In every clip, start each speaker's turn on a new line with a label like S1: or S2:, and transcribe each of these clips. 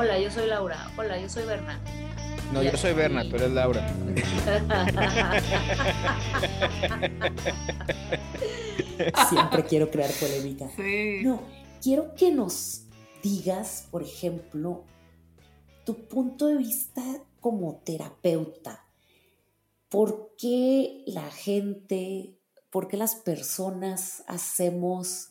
S1: Hola, yo soy Laura. Hola, yo soy Berna.
S2: No, yo soy Berna, tú eres Laura.
S3: Siempre quiero crear polémica.
S4: Sí.
S3: No, quiero que nos digas, por ejemplo, tu punto de vista como terapeuta. ¿Por qué la gente, por qué las personas hacemos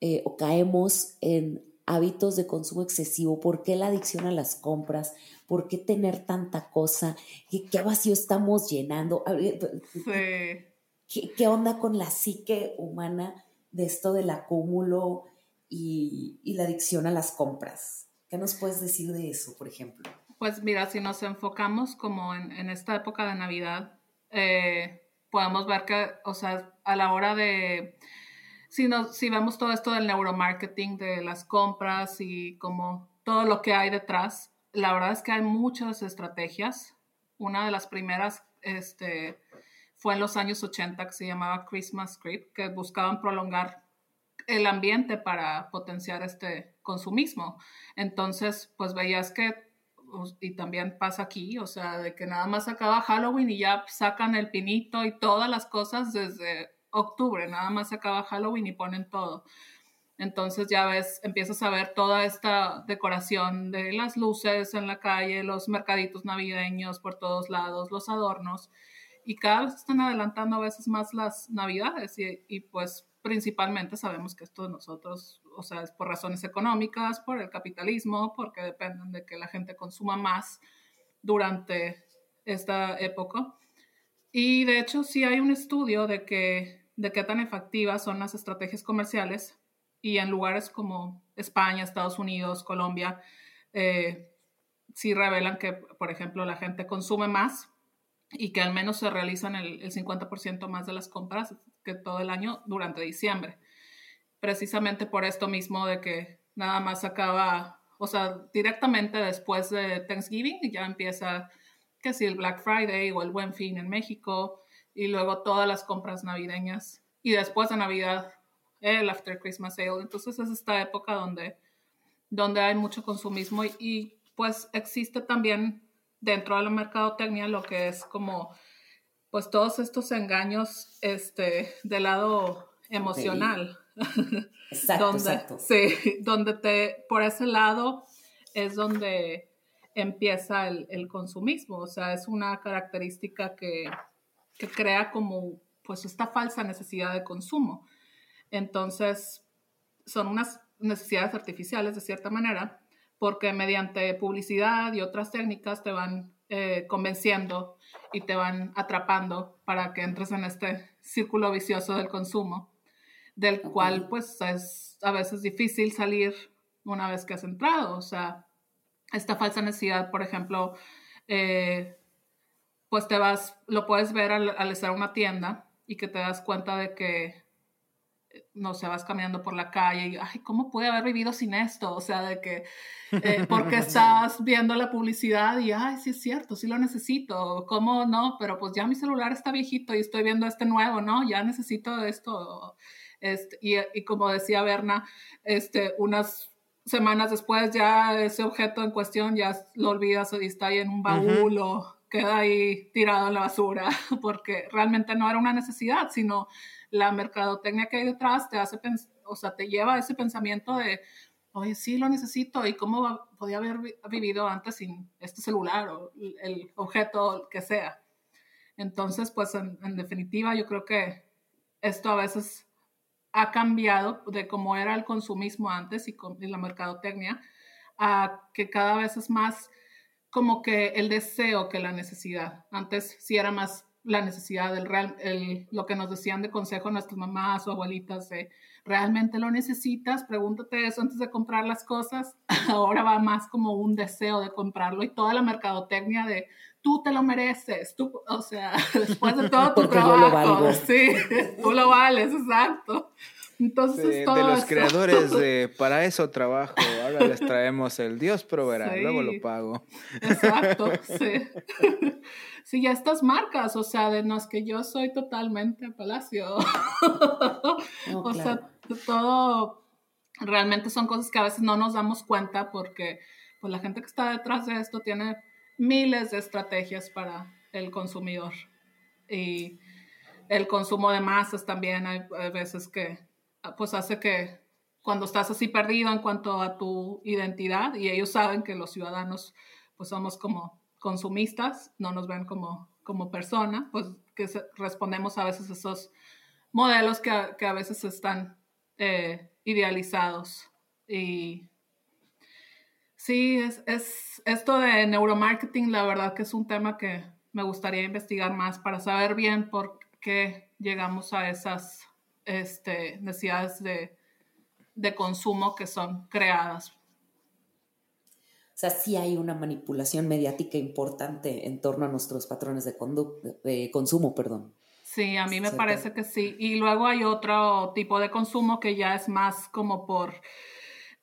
S3: eh, o caemos en hábitos de consumo excesivo? ¿Por qué la adicción a las compras? ¿Por qué tener tanta cosa? ¿Qué, qué vacío estamos llenando? Ver,
S4: Sí.
S3: ¿Qué, qué onda con la psique humana de esto del acúmulo y, y la adicción a las compras? ¿Qué nos puedes decir de eso, por ejemplo?
S4: Pues mira, si nos enfocamos como en, en esta época de Navidad, eh, podemos ver que, o sea, a la hora de, si, nos, si vemos todo esto del neuromarketing, de las compras y como todo lo que hay detrás, la verdad es que hay muchas estrategias. Una de las primeras este, fue en los años 80 que se llamaba Christmas Script, que buscaban prolongar el ambiente para potenciar este consumismo. Entonces, pues veías que, y también pasa aquí, o sea, de que nada más acaba Halloween y ya sacan el pinito y todas las cosas desde octubre, nada más acaba Halloween y ponen todo. Entonces ya ves, empiezas a ver toda esta decoración de las luces en la calle, los mercaditos navideños por todos lados, los adornos, y cada vez están adelantando a veces más las navidades y, y pues principalmente sabemos que esto de nosotros, o sea, es por razones económicas, por el capitalismo, porque dependen de que la gente consuma más durante esta época. Y de hecho sí hay un estudio de que de qué tan efectivas son las estrategias comerciales y en lugares como España, Estados Unidos, Colombia, eh, sí revelan que, por ejemplo, la gente consume más y que al menos se realizan el, el 50% más de las compras que todo el año durante diciembre. Precisamente por esto mismo de que nada más acaba, o sea, directamente después de Thanksgiving ya empieza que si el Black Friday o el Buen Fin en México y luego todas las compras navideñas y después de Navidad el After Christmas Sale. Entonces es esta época donde, donde hay mucho consumismo y, y pues existe también dentro de la mercadotecnia lo que es como pues todos estos engaños este, del lado emocional.
S3: Exacto,
S4: donde,
S3: exacto.
S4: Sí, donde te, por ese lado es donde empieza el, el consumismo, o sea, es una característica que, que crea como pues esta falsa necesidad de consumo. Entonces, son unas necesidades artificiales de cierta manera, porque mediante publicidad y otras técnicas te van eh, convenciendo y te van atrapando para que entres en este círculo vicioso del consumo, del cual pues es a veces difícil salir una vez que has entrado. O sea, esta falsa necesidad, por ejemplo, eh, pues te vas, lo puedes ver al, al estar en una tienda y que te das cuenta de que, eh, no sé, vas caminando por la calle y, ay, ¿cómo pude haber vivido sin esto? O sea, de que, eh, porque estás viendo la publicidad y, ay, sí es cierto, sí lo necesito, ¿cómo no? Pero pues ya mi celular está viejito y estoy viendo este nuevo, ¿no? Ya necesito esto. Este, y, y como decía Berna, este, unas semanas después ya ese objeto en cuestión ya lo olvidas y está ahí en un baúl o queda ahí tirado en la basura porque realmente no era una necesidad, sino la mercadotecnia que hay detrás te hace, o sea, te lleva a ese pensamiento de, oye, sí lo necesito y cómo podía haber vi- vivido antes sin este celular o el objeto que sea. Entonces, pues en, en definitiva, yo creo que esto a veces ha cambiado de cómo era el consumismo antes y, con, y la mercadotecnia a que cada vez es más como que el deseo que la necesidad. Antes sí era más la necesidad, el real, el, lo que nos decían de consejo nuestras mamás o abuelitas de ¿realmente lo necesitas? Pregúntate eso antes de comprar las cosas. Ahora va más como un deseo de comprarlo y toda la mercadotecnia de tú te lo mereces, tú, o sea, después de todo tu
S3: Porque
S4: trabajo, sí, tú lo vales, exacto. Entonces,
S2: De,
S4: todo
S2: de los
S4: esto-
S2: creadores de para eso trabajo. Ahora les traemos el Dios proveerá,
S4: Sí.
S2: luego lo pago.
S4: Exacto, sí. Sí, ya estas marcas, o sea, de no es que yo soy totalmente Palacio.
S3: No,
S4: o sea,
S3: claro.
S4: todo realmente son cosas que a veces no nos damos cuenta porque pues la gente que está detrás de esto tiene miles de estrategias para el consumidor. Y el consumo de masas también hay, veces que pues hace que cuando estás así perdido en cuanto a tu identidad y ellos saben que los ciudadanos pues somos como consumistas, no nos ven como, como persona, pues que respondemos a veces a esos modelos que a, que a veces están eh, idealizados. Y sí, es, es, esto de neuromarketing, la verdad que es un tema que me gustaría investigar más para saber bien por qué llegamos a esas este, necesidades de, de consumo que son creadas.
S3: O sea, sí hay una manipulación mediática importante en torno a nuestros patrones de, de consumo, perdón.
S4: Sí, a mí me parece que sí. Y luego hay otro tipo de consumo que ya es más como por,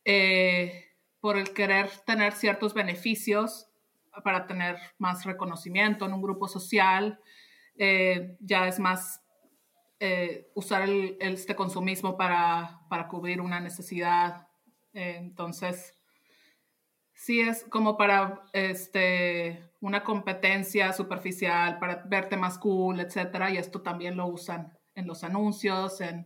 S4: eh, por el querer tener ciertos beneficios para tener más reconocimiento en un grupo social. Eh, ya es más eh, usar el, este consumismo para, para, cubrir una necesidad. entonces, sí es como para este, una competencia superficial, para verte más cool, etcétera, y esto también lo usan en los anuncios, en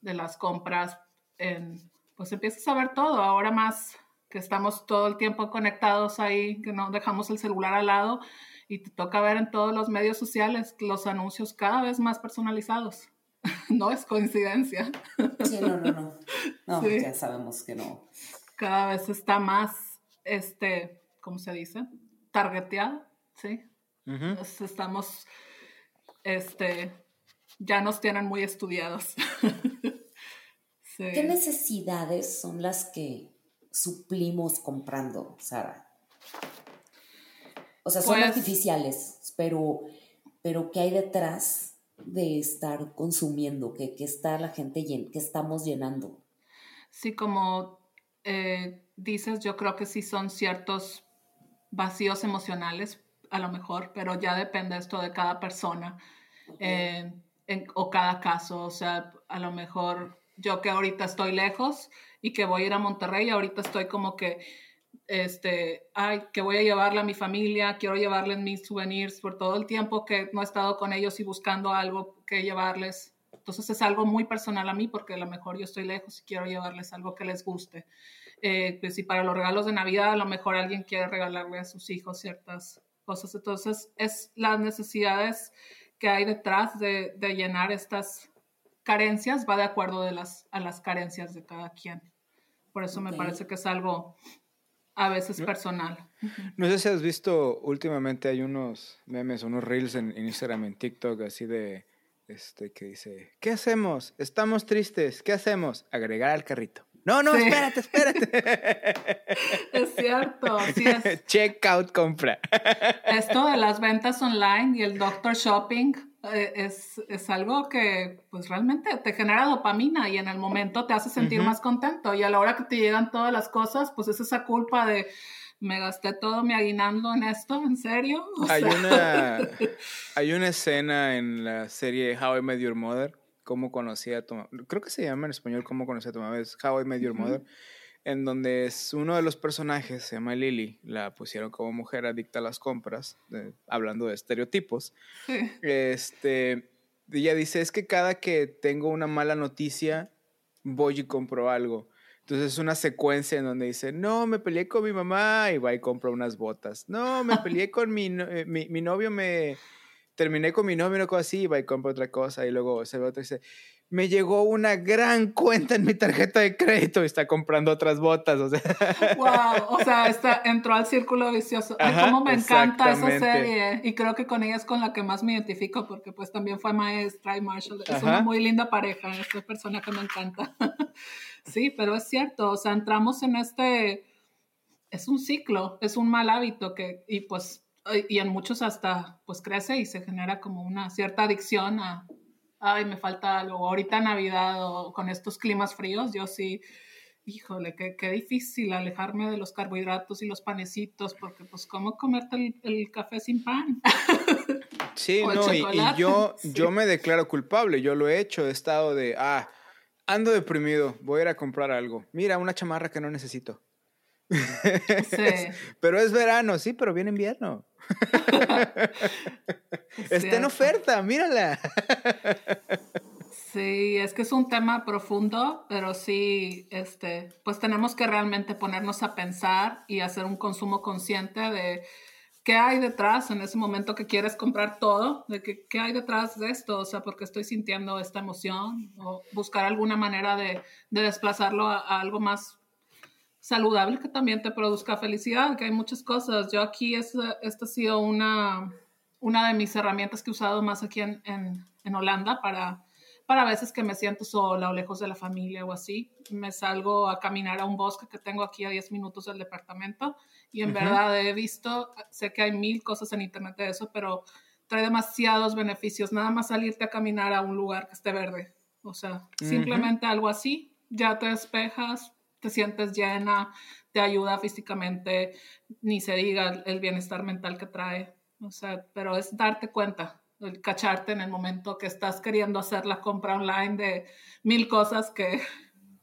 S4: de las compras, en, pues empiezas a ver todo, ahora más que estamos todo el tiempo conectados ahí, que no dejamos el celular al lado y te toca ver en todos los medios sociales los anuncios cada vez más personalizados. no es coincidencia.
S3: Sí, no, no, no. No, ya sabemos que no.
S4: Cada vez está más este, ¿cómo se dice? Targeteado, ¿sí? estamos, este, ya nos tienen muy estudiados.
S3: ¿Qué necesidades son las que suplimos comprando, Sara? O sea, son pues artificiales, pero, pero ¿qué hay detrás de estar consumiendo? ¿Qué, está la gente, que estamos llenando?
S4: Sí, como eh, dices, yo creo que sí son ciertos vacíos emocionales, a lo mejor, pero ya depende esto de cada persona eh, o cada caso. O sea, a lo mejor yo que ahorita estoy lejos y que voy a ir a Monterrey, ahorita estoy como que, este, ay, que voy a llevarle a mi familia, quiero llevarles mis souvenirs por todo el tiempo que no he estado con ellos y buscando algo que llevarles. Entonces es algo muy personal a mí porque a lo mejor yo estoy lejos y quiero llevarles algo que les guste. Eh, pues si para los regalos de Navidad a lo mejor alguien quiere regalarle a sus hijos ciertas cosas. Entonces, es las necesidades que hay detrás de, de llenar estas carencias, va de acuerdo de las, a las carencias de cada quien. Por eso me parece que es algo a veces personal.
S2: No sé si has visto últimamente hay unos memes, unos reels en, en Instagram, en TikTok, así de, este, que dice, ¿qué hacemos? Estamos tristes, ¿qué hacemos? Agregar al carrito. No, no, espérate, espérate.
S4: Es cierto, sí es.
S2: Checkout compra.
S4: Esto de las ventas online y el doctor shopping es, es, algo que pues realmente te genera dopamina y en el momento te hace sentir más contento y a la hora que te llegan todas las cosas, pues es esa culpa de me gasté todo mi aguinaldo en esto, ¿en serio?
S2: hay, una, hay una escena en la serie How I Met Your Mother Cómo conocí a tu. Creo que se llama en español Cómo conocí a tu mamá. Es How I Met Your Mother. En donde es uno de los personajes, se llama Lily, la pusieron como mujer adicta a las compras, hablando de estereotipos. Este, ella dice, es que cada que tengo una mala noticia, voy y compro algo. Entonces es una secuencia en donde dice, no, me peleé con mi mamá y va y compra unas botas. No, me peleé con mi, eh, mi, mi novio, me, terminé con mi novio, una cosa así, iba y compro otra cosa y luego se ve otra y dice, me llegó una gran cuenta en mi tarjeta de crédito y está comprando otras botas, o sea.
S4: Wow, o sea, está, entró al círculo vicioso. Ay, cómo me encanta esa serie y creo que con ella es con la que más me identifico porque pues también fue maestra y Marshall. Es una muy linda pareja, esta persona que me encanta. sí, pero es cierto, o sea, entramos en este, es un ciclo, es un mal hábito que, y pues y en muchos hasta pues crece y se genera como una cierta adicción a, ay, me falta algo, ahorita Navidad o con estos climas fríos, yo sí, híjole, qué, qué difícil alejarme de los carbohidratos y los panecitos, porque pues cómo comerte el, café sin pan.
S2: Sí, no, y, yo, yo me declaro culpable, yo lo he hecho, he estado de, ah, ando deprimido, voy a ir a comprar algo, mira, una chamarra que no necesito Sí. pero es verano, sí, pero viene invierno. Está en oferta, mírala.
S4: Sí, es que es un tema profundo, pero sí, este, pues tenemos que realmente ponernos a pensar y hacer un consumo consciente de qué hay detrás en ese momento que quieres comprar todo, de que, qué hay detrás de esto, o sea, porque estoy sintiendo esta emoción, o buscar alguna manera de, de desplazarlo a, algo más saludable que también te produzca felicidad, que hay muchas cosas. Yo aquí, esta, esta ha sido una, una de mis herramientas que he usado más aquí en, en, en Holanda para para veces que me siento sola o lejos de la familia o así, me salgo a caminar a un bosque que tengo aquí a 10 minutos del departamento y en verdad he visto, sé que hay mil cosas en internet de eso, pero trae demasiados beneficios, nada más salirte a caminar a un lugar que esté verde, o sea, simplemente algo así, ya te despejas, te sientes llena, te ayuda físicamente, ni se diga el bienestar mental que trae, o sea, pero es darte cuenta, el cacharte en el momento que estás queriendo hacer la compra online de mil cosas que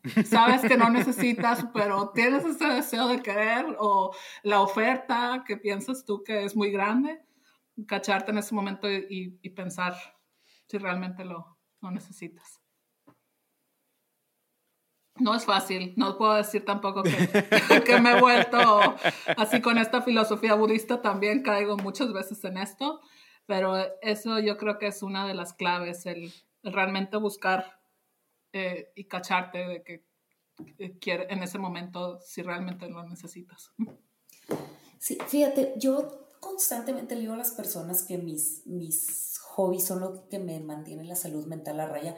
S4: sabes que no necesitas, pero tienes ese deseo de querer o la oferta que piensas tú que es muy grande, cacharte en ese momento y, pensar si realmente lo, necesitas. No es fácil, no puedo decir tampoco que, que, me he vuelto así con esta filosofía budista, también caigo muchas veces en esto, pero eso yo creo que es una de las claves, el, realmente buscar eh, y cacharte de que eh, en ese momento si realmente lo necesitas.
S3: Sí, fíjate, yo constantemente le digo a las personas que mis, mis hobbies son lo que me mantiene la salud mental a raya.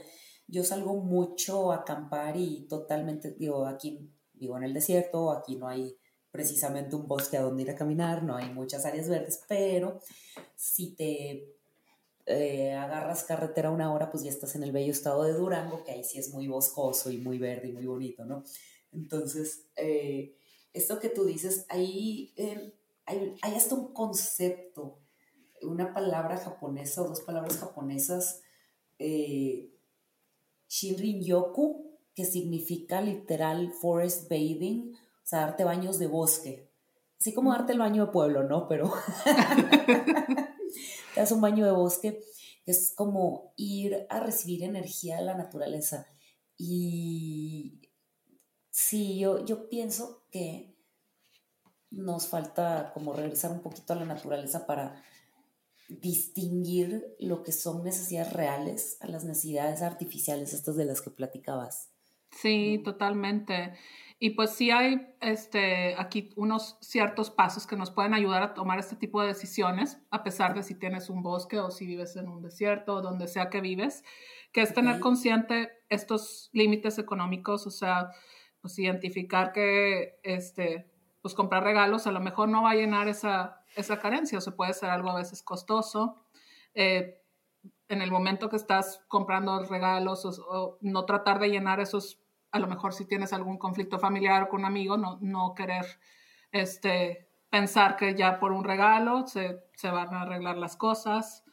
S3: Yo salgo mucho a acampar y totalmente, digo, aquí vivo en el desierto, aquí no hay precisamente un bosque a donde ir a caminar, no hay muchas áreas verdes, pero si te eh, agarras carretera una hora, pues ya estás en el bello estado de Durango, que ahí sí es muy boscoso y muy verde y muy bonito, ¿no? Entonces, eh, esto que tú dices, ahí eh, hay, hay, hasta un concepto, una palabra japonesa o dos palabras japonesas, Shinrin-yoku, que significa literal forest bathing, o sea, darte baños de bosque. Así como darte el baño de pueblo, ¿no? Pero te das un baño de bosque, es como ir a recibir energía de la naturaleza. Y sí, yo, yo pienso que nos falta como regresar un poquito a la naturaleza para distinguir lo que son necesidades reales a las necesidades artificiales, estas de las que platicabas.
S4: Sí, totalmente. Y pues sí hay este, aquí unos ciertos pasos que nos pueden ayudar a tomar este tipo de decisiones, a pesar de si tienes un bosque o si vives en un desierto o donde sea que vives, que es tener consciente estos límites económicos, o sea, pues identificar que este, pues comprar regalos a lo mejor no va a llenar esa, esa carencia o se puede ser algo a veces costoso. Eh, en el momento que estás comprando regalos o no tratar de llenar esos a lo mejor si tienes algún conflicto familiar con un amigo, no, no querer este, pensar que ya por un regalo se, se, van a arreglar las cosas.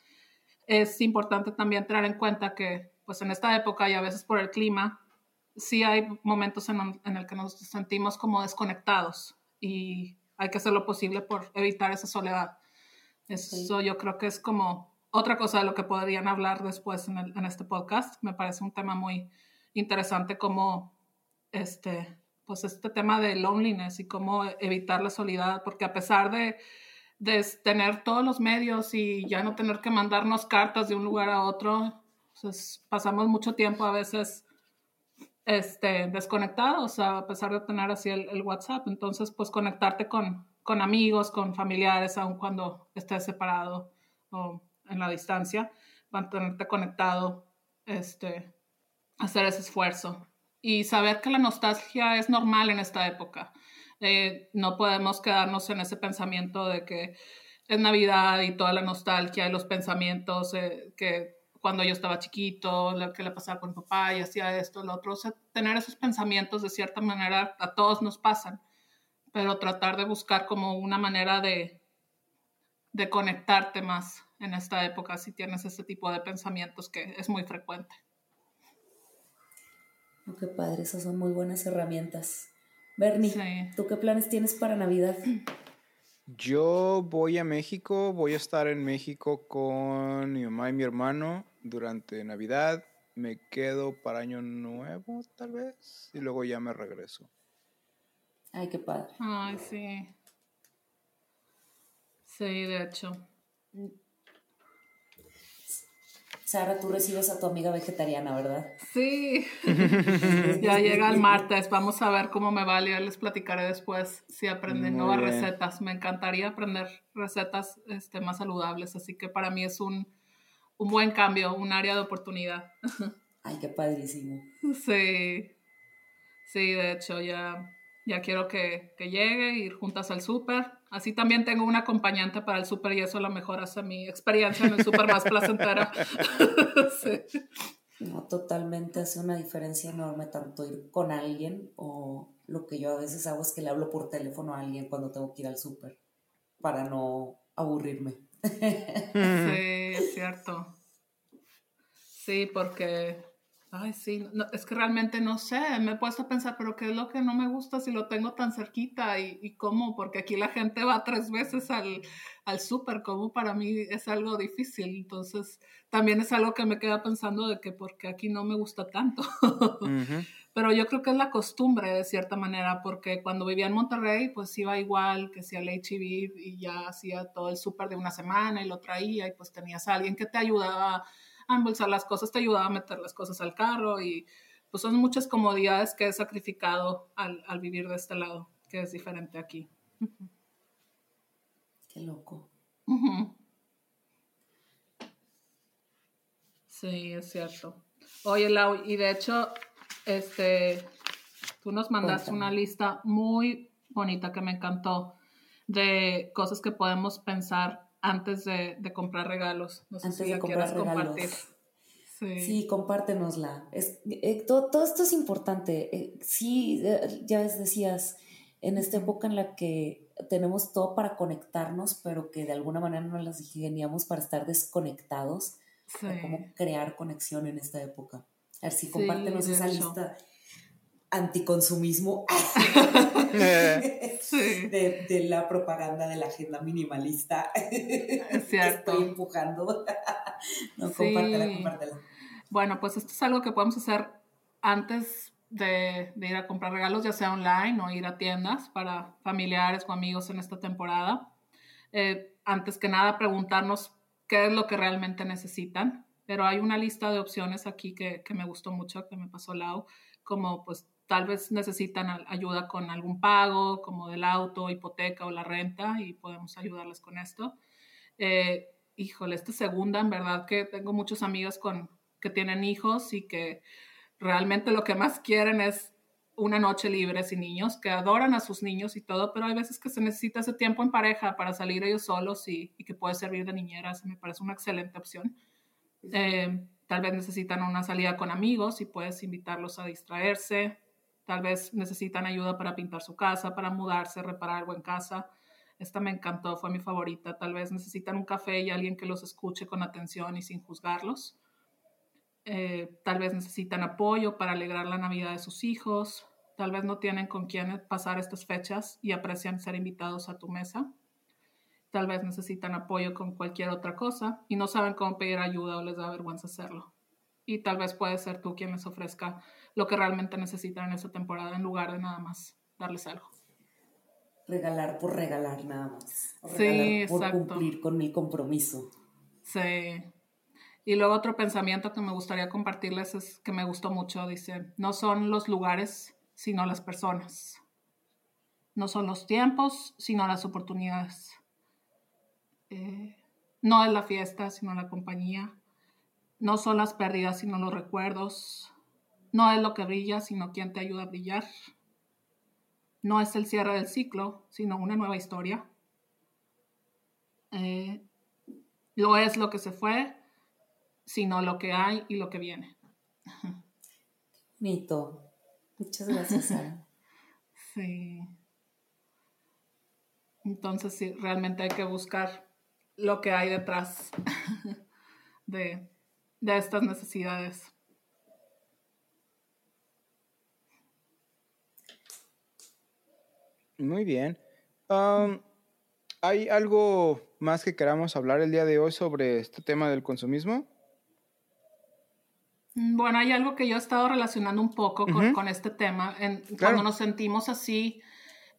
S4: Es importante también tener en cuenta que pues en esta época y a veces por el clima, sí hay momentos en, en el que nos sentimos como desconectados y hay que hacer lo posible por evitar esa soledad. Eso yo creo que es como otra cosa de lo que podrían hablar después en, el, en este podcast. Me parece un tema muy, interesante como este, pues este tema de loneliness y cómo evitar la soledad, porque a pesar de, de tener todos los medios y ya no tener que mandarnos cartas de un lugar a otro, pues pasamos mucho tiempo a veces este, desconectados, a pesar de tener así el, el WhatsApp. Entonces, pues conectarte con, con amigos, con familiares, aun cuando estés separado o en la distancia, mantenerte conectado, este, hacer ese esfuerzo y saber que la nostalgia es normal en esta época. Eh, no podemos quedarnos en ese pensamiento de que es Navidad y toda la nostalgia y los pensamientos eh, que cuando yo estaba chiquito, lo que le pasaba con mi papá y hacía esto, lo otro. tener esos pensamientos de cierta manera a todos nos pasan, pero tratar de buscar como una manera de, de conectarte más en esta época si tienes ese tipo de pensamientos que es muy frecuente.
S3: Oh, qué padre, esas son muy buenas herramientas. Bernie, ¿tú qué planes tienes para Navidad?
S2: Yo voy a México, voy a estar en México con mi mamá y mi hermano durante Navidad. Me quedo para Año Nuevo, tal vez, y luego ya me regreso.
S3: Ay, qué padre.
S4: Ay, sí. Sí, de hecho.
S3: Sara, tú recibes a tu amiga vegetariana, ¿verdad?
S4: Sí. ya llega el martes. Vamos a ver cómo me va. Ya les platicaré después si aprenden nuevas recetas. Me encantaría aprender recetas este, más saludables. Así que para mí es un, un buen cambio, un área de oportunidad.
S3: Ay, qué padrísimo.
S4: Sí. Sí, de hecho, ya ya quiero que, que llegue, ir juntas al súper. Así también tengo un acompañante para el súper y eso a lo mejor hace mi experiencia en el súper más placentera.
S3: sí. No, totalmente hace una diferencia enorme tanto ir con alguien o lo que yo a veces hago es que le hablo por teléfono a alguien cuando tengo que ir al súper para no aburrirme.
S4: Sí, es cierto. Sí, porque Ay, sí, es que realmente no sé, me he puesto a pensar, pero ¿qué es lo que no me gusta si lo tengo tan cerquita y, y cómo? Porque aquí la gente va tres veces al, al súper, como para mí es algo difícil. Entonces, también es algo que me queda pensando de que porque aquí no me gusta tanto. Pero yo creo que es la costumbre de cierta manera, porque cuando vivía en Monterrey, pues iba igual que si al HEB y ya hacía todo el súper de una semana y lo traía y pues tenías a alguien que te ayudaba a embolsar las cosas, te ayudaba a meter las cosas al carro y pues son muchas comodidades que he sacrificado al, vivir de este lado, que es diferente aquí.
S3: Qué loco.
S4: Sí, es cierto. Oye, Lau, y de hecho, este, tú nos mandaste una lista muy bonita que me encantó de cosas que podemos pensar antes de, comprar regalos. No sé antes si de comprar
S3: regalos. Sí. sí. compártenosla. Es, eh, todo, esto es importante. Eh, sí, eh, ya decías, en esta época en la que tenemos todo para conectarnos, pero que de alguna manera no las ingeniamos para estar desconectados. Sí. Cómo crear conexión en esta época. A ver si compártenos esa lista anticonsumismo de, la propaganda de la agenda minimalista. Es cierto. Estoy empujando. no, compártela, compártela.
S4: Bueno, pues esto es algo que podemos hacer antes de, ir a comprar regalos, ya sea online o ir a tiendas para familiares o amigos en esta temporada. Eh, antes que nada, preguntarnos qué es lo que realmente necesitan. Pero hay una lista de opciones aquí que, que me gustó mucho, que me pasó Lau, como pues tal vez necesitan ayuda con algún pago, como del auto, hipoteca o la renta, y podemos ayudarles con esto. Eh, híjole, esta segunda, en verdad que tengo muchos amigos con, que tienen hijos y que realmente lo que más quieren es una noche libre sin niños, que adoran a sus niños y todo, pero hay veces que se necesita ese tiempo en pareja para salir ellos solos y, que puede servir de niñeras. Me parece una excelente opción. Eh, tal vez necesitan una salida con amigos y puedes invitarlos a distraerse. Tal vez necesitan ayuda para pintar su casa, para mudarse, reparar algo en casa. Esta me encantó, fue mi favorita. Tal vez necesitan un café y alguien que los escuche con atención y sin juzgarlos. Eh, tal vez necesitan apoyo para alegrar la Navidad de sus hijos. Tal vez no tienen con quién pasar estas fechas y aprecian ser invitados a tu mesa. Tal vez necesitan apoyo con cualquier otra cosa y no saben cómo pedir ayuda o les da vergüenza hacerlo. Y tal vez puede ser tú quien les ofrezca lo que realmente necesitan en esta temporada en lugar de nada más darles algo.
S3: Regalar por regalar nada más. sí, por cumplir con mi compromiso.
S4: Sí. Y luego otro pensamiento que me gustaría compartirles es que me gustó mucho, dice, no son los lugares, sino las personas. No son los tiempos, sino las oportunidades. Eh, no es la fiesta, sino la compañía. No son las pérdidas, sino los recuerdos. No es lo que brilla, sino quien te ayuda a brillar. No es el cierre del ciclo, sino una nueva historia. Eh, lo es lo que se fue, sino lo que hay y lo que viene.
S3: Mito. Muchas gracias, Sara.
S4: sí. Entonces, sí, realmente hay que buscar lo que hay detrás de, de estas necesidades.
S2: Muy bien. Um, ¿Hay algo más que queramos hablar el día de hoy sobre este tema del consumismo?
S4: Mm, Bueno, hay algo que yo he estado relacionando un poco con, este tema. En-
S2: Claro.
S4: Cuando nos sentimos así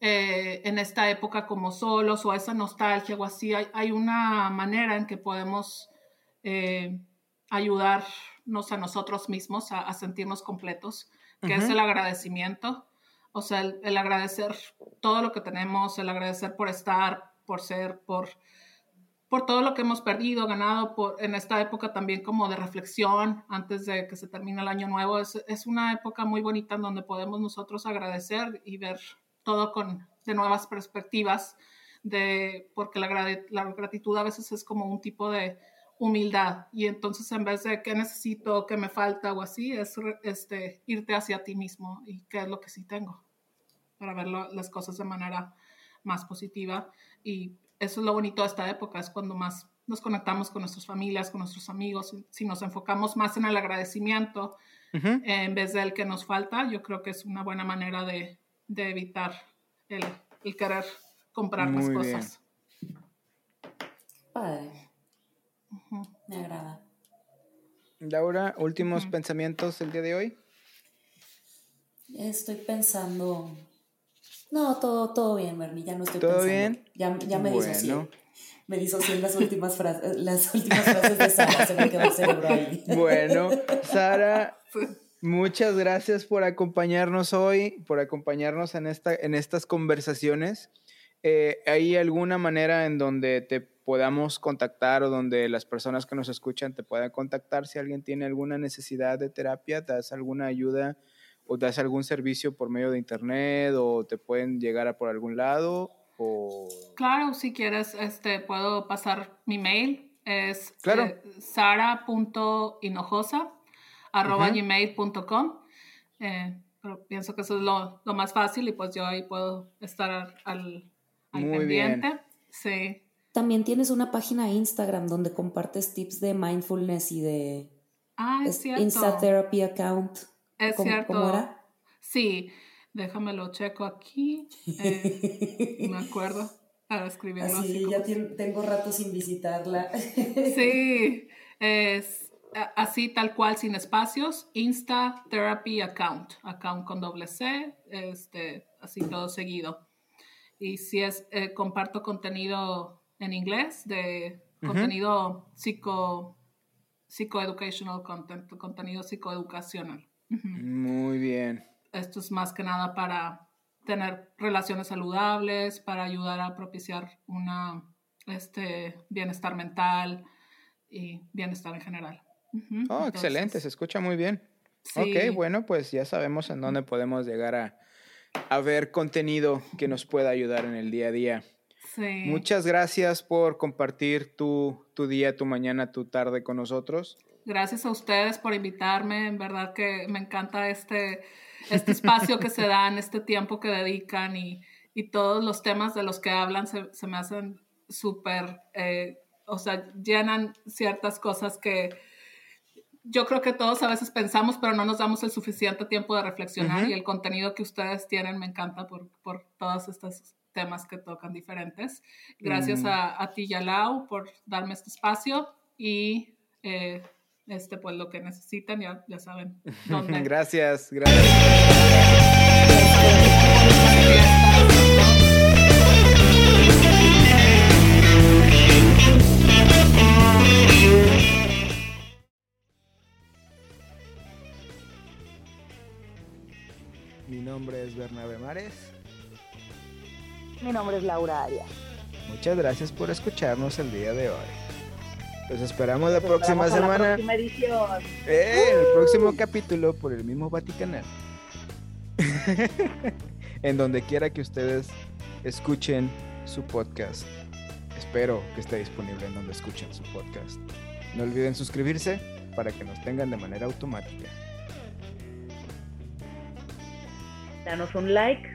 S4: eh, en esta época como solos o esa nostalgia o así, hay, hay una manera en que podemos eh, ayudarnos a nosotros mismos a, a sentirnos completos, que es el agradecimiento. O sea, el, el agradecer todo lo que tenemos, el agradecer por estar, por ser, por, por todo lo que hemos perdido, ganado, por, en esta época también como de reflexión antes de que se termine el año nuevo. Es, es una época muy bonita en donde podemos nosotros agradecer y ver todo con de nuevas perspectivas, de, porque la, la gratitud a veces es como un tipo de humildad y entonces en vez de qué necesito, qué me falta o así, es este, irte hacia ti mismo y qué es lo que sí tengo para ver lo- las cosas de manera más positiva y eso es lo bonito de esta época, es cuando más nos conectamos con nuestras familias, con nuestros amigos, si nos enfocamos más en el agradecimiento
S2: Ujú.
S4: en vez del que nos falta, yo creo que es una buena manera de, de evitar el, el querer comprar más
S2: Muy bien.
S4: cosas.
S3: Padre, Me agrada.
S2: Laura, últimos pensamientos el día de hoy.
S3: Estoy pensando. No, todo, todo bien, Bernie, ya no estoy
S2: ¿Todo
S3: pensando.
S2: bien?
S3: Ya, ya me disocié.
S2: Bueno.
S3: Me disocié en las últimas frases, las últimas frases de Sara, se me quedó el cerebro ahí.
S2: Bueno, Sara, muchas gracias por acompañarnos hoy, por acompañarnos en, esta, en estas conversaciones. Eh, ¿Hay alguna manera en donde te podamos contactar o donde las personas que nos escuchan te puedan contactar si alguien tiene alguna necesidad de terapia? ¿Das alguna ayuda o das algún servicio por medio de internet o te pueden llegar a por algún lado? O...
S4: Claro, si quieres, este, puedo pasar mi mail. Es
S2: Claro.
S4: eh, sara.hinojosa arroba
S2: Ujú.
S4: gmail.com. Eh, pero pienso que eso es lo, lo más fácil y pues yo ahí puedo estar al, al,
S2: bien.
S4: pendiente. Sí.
S3: También tienes una página de Instagram donde compartes tips de mindfulness y de
S4: Ah, es cierto.
S3: Insta Therapy Account.
S4: Es
S3: ¿Cómo,
S4: cierto.
S3: cómo era?
S4: Sí, déjame lo checo aquí. Eh, me acuerdo para escribirlo así.
S3: Ya tengo rato sin visitarla.
S4: Sí, es así tal cual sin espacios, Insta Therapy Account, account con doble C, este, así todo seguido. Y si es, eh, comparto contenido en inglés, de contenido psico, psicoeducational content, contenido psicoeducacional.
S2: Muy bien.
S4: Esto es más que nada para tener relaciones saludables, para ayudar a propiciar una este, bienestar mental y bienestar en general.
S2: Oh,
S4: Entonces,
S2: excelente, se escucha muy bien.
S4: sí,
S2: Ok, bueno, pues ya sabemos en dónde podemos llegar a, a ver contenido que nos pueda ayudar en el día a día.
S4: Sí.
S2: Muchas gracias por compartir tu, tu día, tu mañana, tu tarde con nosotros.
S4: Gracias a ustedes por invitarme. En verdad que me encanta este, este espacio que se dan, este tiempo que dedican y, y todos los temas de los que hablan se, se me hacen súper, eh, o sea, llenan ciertas cosas que yo creo que todos a veces pensamos, pero no nos damos el suficiente tiempo de reflexionar y el contenido que ustedes tienen me encanta por, por todos estos temas que tocan diferentes. Gracias
S2: Mm.
S4: a, a ti, Yalau, por darme este espacio y eh, este, pues lo que necesitan, ya, ya saben dónde.
S2: Gracias, gracias. Mi nombre es Bernabé Mares.
S5: Mi nombre es Laura Arias.
S2: Muchas gracias por escucharnos el día de hoy. Los esperamos la próxima
S5: en la
S2: semana.
S5: próxima edición.
S2: Eh, el próximo capítulo por el mismo Vaticanal. en donde quiera que ustedes escuchen su podcast. Espero que esté disponible en donde escuchen su podcast. No olviden suscribirse para que nos tengan de manera automática.
S5: Danos un like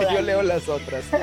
S2: Yo leo las otras.